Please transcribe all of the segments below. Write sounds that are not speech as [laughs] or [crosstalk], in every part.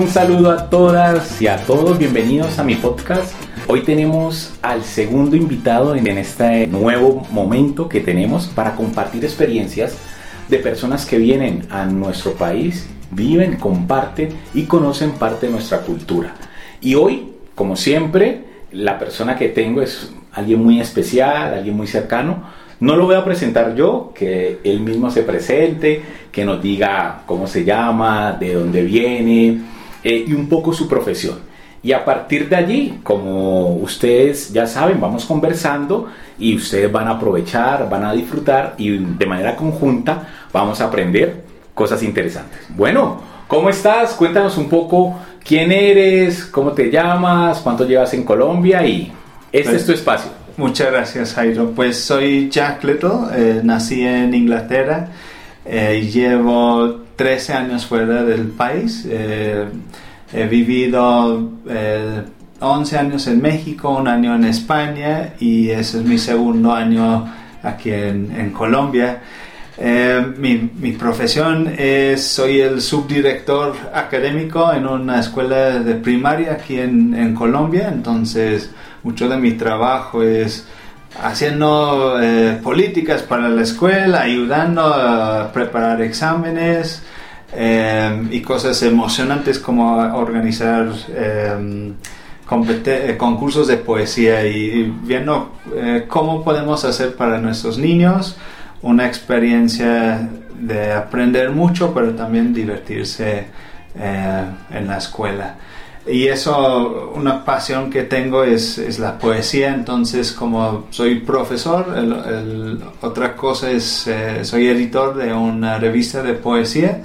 Un saludo a todas y a todos, bienvenidos a mi podcast. Hoy tenemos al segundo invitado en este nuevo momento que tenemos para compartir experiencias de personas que vienen a nuestro país, viven, comparten y conocen parte de nuestra cultura. Y hoy, como siempre, la persona que tengo es alguien muy especial, alguien muy cercano. No lo voy a presentar yo, que él mismo se presente, que nos diga cómo se llama, de dónde viene eh, y un poco su profesión. Y a partir de allí, como ustedes ya saben, vamos conversando y ustedes van a aprovechar, van a disfrutar y de manera conjunta vamos a aprender cosas interesantes. Bueno, ¿cómo estás? Cuéntanos un poco quién eres, cómo te llamas, cuánto llevas en Colombia y este es tu espacio. Muchas gracias, Jairo. Pues soy Jack Little, eh, nací en Inglaterra, eh, llevo 13 años fuera del país. Eh, he vivido 11 años en México, un año en España y ese es mi segundo año aquí en, Colombia. mi, mi, profesión es, soy el subdirector académico en una escuela de primaria aquí en, en Colombia, entonces mucho de mi trabajo es haciendo eh, políticas para la escuela, ayudando a preparar exámenes eh, y cosas emocionantes como organizar eh, concursos de poesía y, viendo cómo podemos hacer para nuestros niños una experiencia de aprender mucho, pero también divertirse en la escuela. Y eso, una pasión que tengo es, es la poesía, entonces como soy profesor, otra cosa es, eh, soy editor de una revista de poesía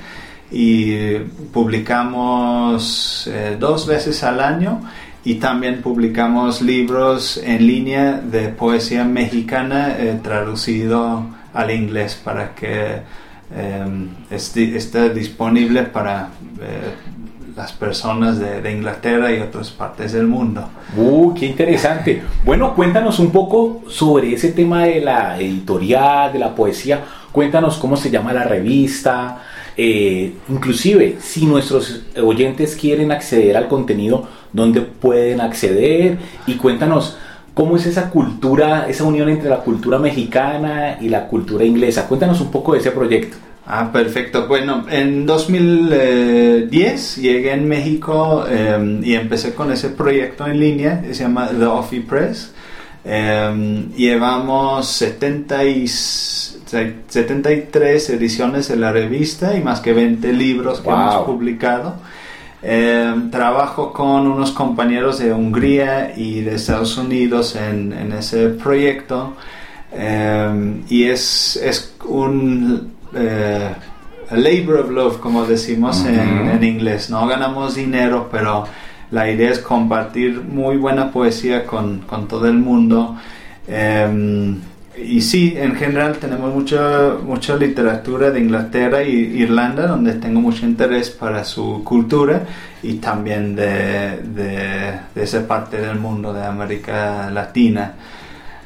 y publicamos eh, dos veces al año y también publicamos libros en línea de poesía mexicana eh, traducido al inglés para que esté, disponible para las personas de, Inglaterra y otras partes del mundo. ¡Uh, qué interesante! Bueno, cuéntanos un poco sobre ese tema de la editorial, de la poesía. Cuéntanos cómo se llama la revista. Eh, inclusive, si nuestros oyentes quieren acceder al contenido, ¿dónde pueden acceder? Y cuéntanos cómo es esa cultura, esa unión entre la cultura mexicana y la cultura inglesa. Cuéntanos un poco de ese proyecto. Ah, perfecto. Bueno, en 2010 llegué en México em, y empecé con ese proyecto en línea, se llama The Offie Press. Em, llevamos 70 y, 73 ediciones de la revista y más que 20 libros que hemos publicado. Em, trabajo con unos compañeros de Hungría y de Estados Unidos en, en ese proyecto y es, es un eh, labor of love, como decimos en, inglés. No ganamos dinero, pero la idea es compartir muy buena poesía con, con todo el mundo. Em, y sí, en general tenemos mucha, mucha literatura de Inglaterra e Irlanda, donde tengo mucho interés para su cultura y también de, de, esa parte del mundo, de América Latina.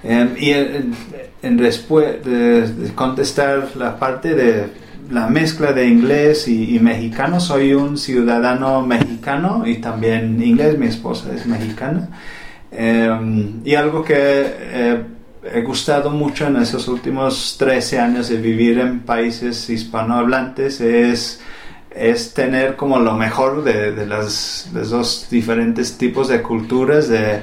Em, y en, en contestar la parte de la mezcla de inglés y, mexicano, soy un ciudadano mexicano y también inglés, mi esposa es mexicana. Em, y algo que eh, he gustado mucho en esos últimos 13 años de vivir en países hispanohablantes es, es tener como lo mejor de, de, los diferentes tipos de culturas, de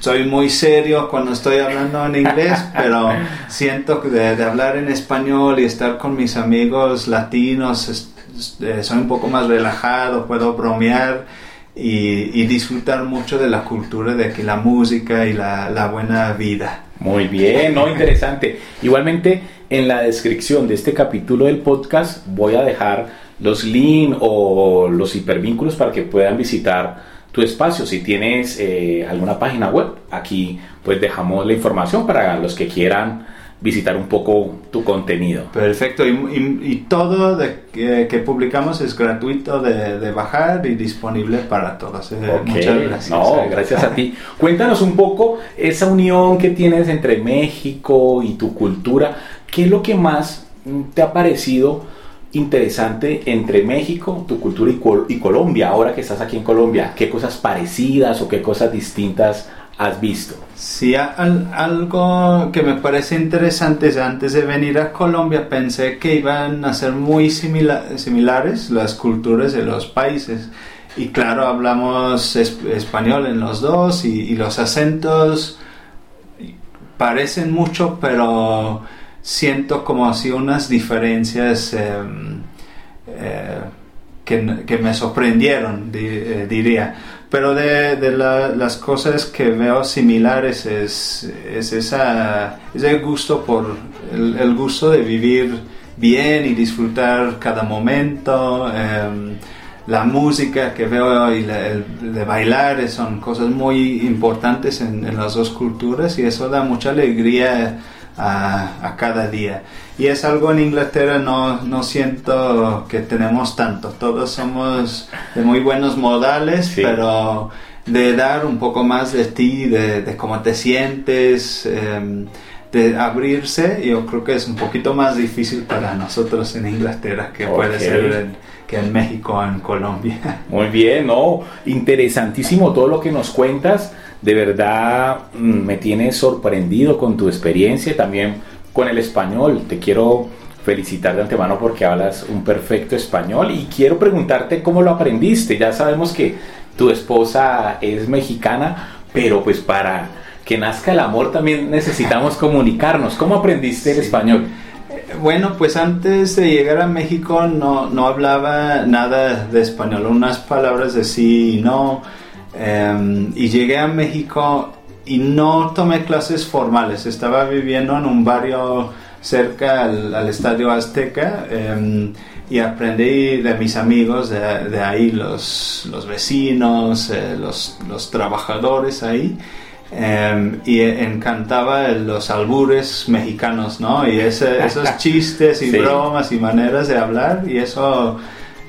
soy muy serio cuando estoy hablando en inglés, [laughs] pero siento que de, hablar en español y estar con mis amigos latinos, eh, soy un poco más relajado, puedo bromear y, disfrutar mucho de la cultura de aquí, la música y la, buena vida. Muy bien, ¿no? Interesante. Igualmente, en la descripción de este capítulo del podcast voy a dejar los links o los hipervínculos para que puedan visitar tu espacio. Si tienes eh, alguna página web, aquí pues dejamos la información para los que quieran visitar un poco tu contenido. Perfecto, y, todo de, que, publicamos es gratuito de, bajar y disponible para todos. Eh, muchas gracias. No, gracias a ti. Cuéntanos un poco esa unión que tienes entre México y tu cultura. ¿Qué es lo que más te ha parecido interesante entre México, tu cultura y, Colombia. Ahora que estás aquí en Colombia, ¿qué cosas parecidas o qué cosas distintas has visto? Sí, algo que me parece interesante es antes de venir a Colombia pensé que iban a ser muy similares las culturas de los países. Y claro, hablamos español en los dos y, los acentos parecen mucho, pero siento como así unas diferencias em, eh, que, me sorprendieron, eh, diría. Pero de, las cosas que veo similares es, es esa, ese gusto por el, gusto de vivir bien y disfrutar cada momento. Em, la música que veo y el, de bailar son cosas muy importantes en, en, las dos culturas y eso da mucha alegría a, a, cada día. Y es algo en Inglaterra no, no siento que tenemos tanto. Todos somos de muy buenos modales, pero de dar un poco más de ti, de, de cómo te sientes. Em, de abrirse, yo creo que es un poquito más difícil para nosotros en Inglaterra que puede ser en, que en México o en Colombia. Muy bien, ¿no? Interesantísimo todo lo que nos cuentas. De verdad mm, me tienes sorprendido con tu experiencia, también con el español. Te quiero felicitar de antemano porque hablas un perfecto español y quiero preguntarte cómo lo aprendiste. Ya sabemos que tu esposa es mexicana, pero pues para que nazca el amor también necesitamos comunicarnos. ¿Cómo aprendiste el español? Bueno, pues antes de llegar a México no, no hablaba nada de español, unas palabras de sí y no. Em, y llegué a México y no tomé clases formales, estaba viviendo en un barrio cerca al, Estadio Azteca em, y aprendí de mis amigos de, de ahí, los, los vecinos, eh, los, los trabajadores ahí. Em, y encantaba los albures mexicanos, ¿no? Y esos [laughs] chistes y bromas y maneras de hablar y eso,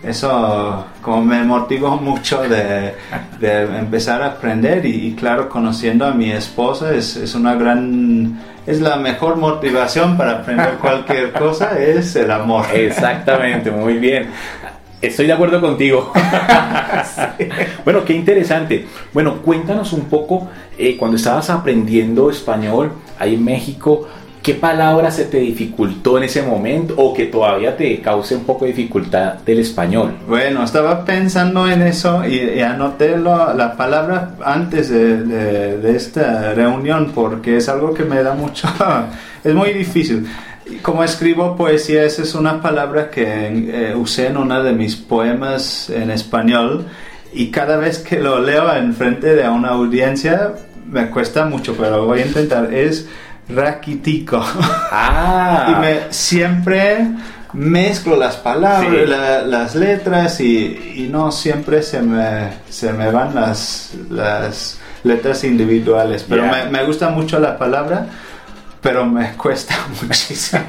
eso como me motivó [laughs] mucho de, empezar a aprender y, claro, conociendo a mi esposa es, es una gran es la mejor motivación para aprender [laughs] cualquier cosa, es el amor. Exactamente, muy bien. Estoy de acuerdo contigo. [laughs] Bueno, qué interesante. Bueno, cuéntanos un poco, eh, cuando estabas aprendiendo español ahí en México, ¿qué palabra se te dificultó en ese momento o que todavía te cause un poco de dificultad del español? Bueno, estaba pensando en eso y, anoté la palabra antes de, de esta reunión porque es algo que me da mucho, [laughs] es muy difícil como escribo poesía, esa es una palabra que eh, usé en uno de mis poemas en español y cada vez que lo leo en frente de una audiencia me cuesta mucho, pero voy a intentar. Es raquitico. Ah. y me, siempre mezclo las palabras, las letras y, no siempre se me, se me van las, las letras individuales, pero me, me gusta mucho la palabra pero me [laughs] cuesta muchísimo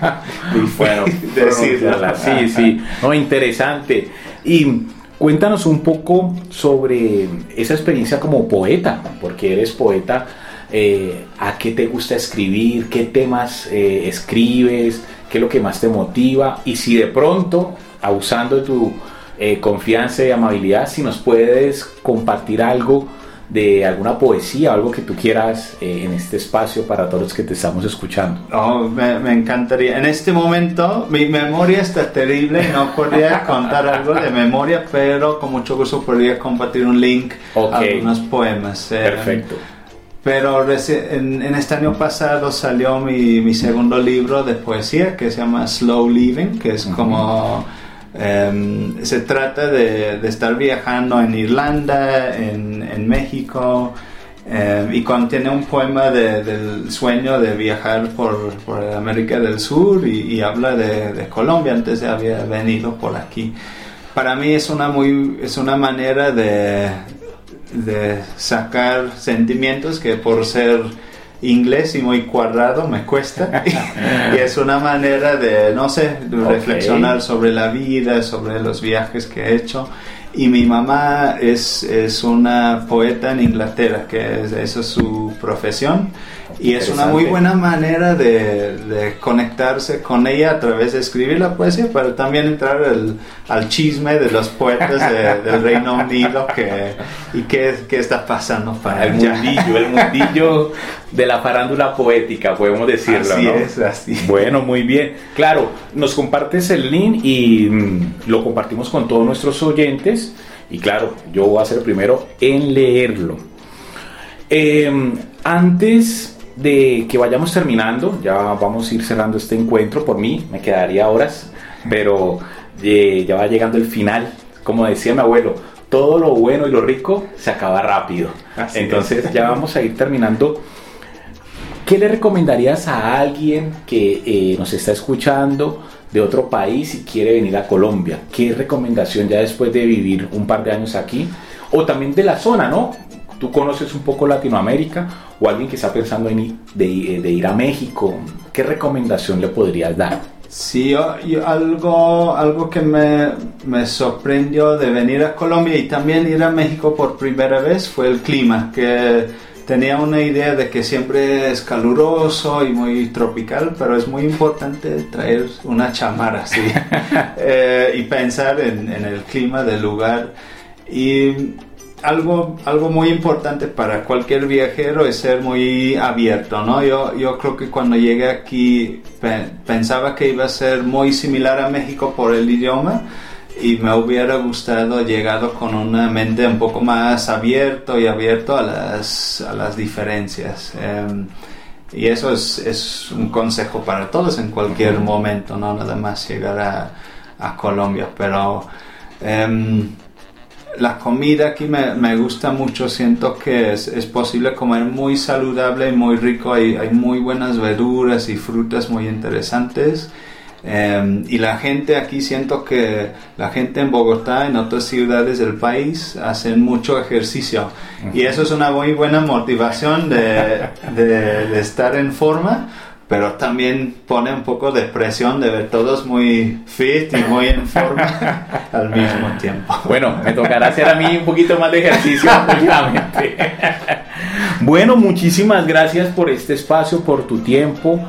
bueno, [laughs] decirla. Sí, sí, no, interesante. Y cuéntanos un poco sobre esa experiencia como poeta, porque eres poeta. Eh, ¿A qué te gusta escribir? ¿Qué temas eh, escribes? ¿Qué es lo que más te motiva? Y si de pronto, usando tu eh, confianza y amabilidad, si nos puedes compartir algo de alguna poesía o algo que tú quieras eh, en este espacio para todos los que te estamos escuchando. Oh, me, me, encantaría. En este momento mi memoria está terrible no podría [laughs] contar algo de memoria, pero con mucho gusto podría compartir un link a algunos poemas. Eh, Perfecto. Pero en, en, este año pasado salió mi, mi, segundo libro de poesía que se llama Slow Living, que es como Em, se trata de, estar viajando en Irlanda, en, México, em, y contiene un poema del sueño de viajar por, América del Sur y, habla de, Colombia antes de haber venido por aquí. Para mí es una, muy, es una manera de, de sacar sentimientos que por ser inglés y muy cuadrado me cuesta. [laughs] Y es una manera de no sé reflexionar sobre la vida sobre los viajes que he hecho. Y mi mamá es, es una poeta en Inglaterra que es, esa es su profesión Y es una muy buena manera de, conectarse con ella a través de escribir la poesía, pero también entrar al chisme de los poetas del Reino Unido que, y qué, qué está pasando para el mundillo, el mundillo de la farándula poética, podemos decirlo. Así es, así. Bueno, muy bien. Claro, nos compartes el link y mm, lo compartimos con todos nuestros oyentes. Y claro, yo voy a ser el primero en leerlo. Em, antes de que vayamos terminando, ya vamos a ir cerrando este encuentro, por mí me quedaría horas, pero eh, ya va llegando el final. Como decía mi abuelo, todo lo bueno y lo rico se acaba rápido. Entonces ya vamos a ir terminando. ¿Qué le recomendarías a alguien que eh, nos está escuchando de otro país y quiere venir a Colombia? ¿Qué recomendación ya después de vivir un par de años aquí? O también de la zona, ¿no? Tú conoces un poco Latinoamérica o alguien que está pensando en de, ir a México, ¿qué recomendación le podrías dar? Sí, algo, algo que me, me, sorprendió de venir a Colombia y también ir a México por primera vez fue el clima, que tenía una idea de que siempre es caluroso y muy tropical, pero es muy importante traer una chamarra [laughs] eh, y pensar en, en el clima del lugar. Y algo, algo muy importante para cualquier viajero es ser muy abierto, ¿no? Yo, yo creo que cuando llegué aquí pensaba que iba a ser muy similar a México por el idioma y me hubiera gustado llegado con una mente un poco más abierto y abierto a las, a las diferencias. Em, y eso es, es, un consejo para todos en cualquier momento, no nada más llegar a, a Colombia, pero... Em, la comida aquí me, me, gusta mucho, siento que es, es, posible comer muy saludable y muy rico, hay, hay muy buenas verduras y frutas muy interesantes. Em, y la gente aquí siento que la gente en Bogotá, en otras ciudades del país, hacen mucho ejercicio. Y eso es una muy buena motivación de, de, de estar en forma pero también pone un poco de presión de ver todos muy fit y muy en forma [laughs] al mismo tiempo. Bueno, me tocará hacer a mí un poquito más de ejercicio [laughs] últimamente. bueno, muchísimas gracias por este espacio, por tu tiempo.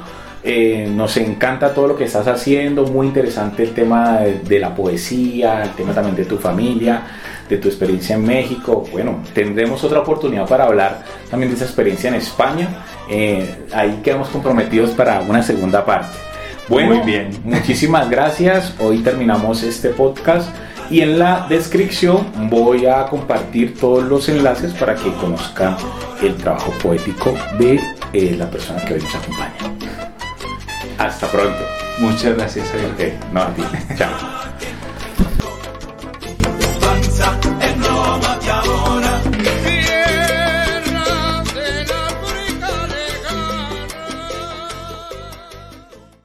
Eh, nos encanta todo lo que estás haciendo, muy interesante el tema de, la poesía, el tema también de tu familia, de tu experiencia en México. Bueno, tendremos otra oportunidad para hablar también de esa experiencia en España eh, ahí quedamos comprometidos para una segunda parte. Bueno, Muy bien. [laughs] muchísimas gracias. Hoy terminamos este podcast y en la descripción voy a compartir todos los enlaces para que conozcan el trabajo poético de eh, la persona que hoy nos acompaña. Hasta pronto. Muchas gracias. Ok, no a ti. [laughs] Chao.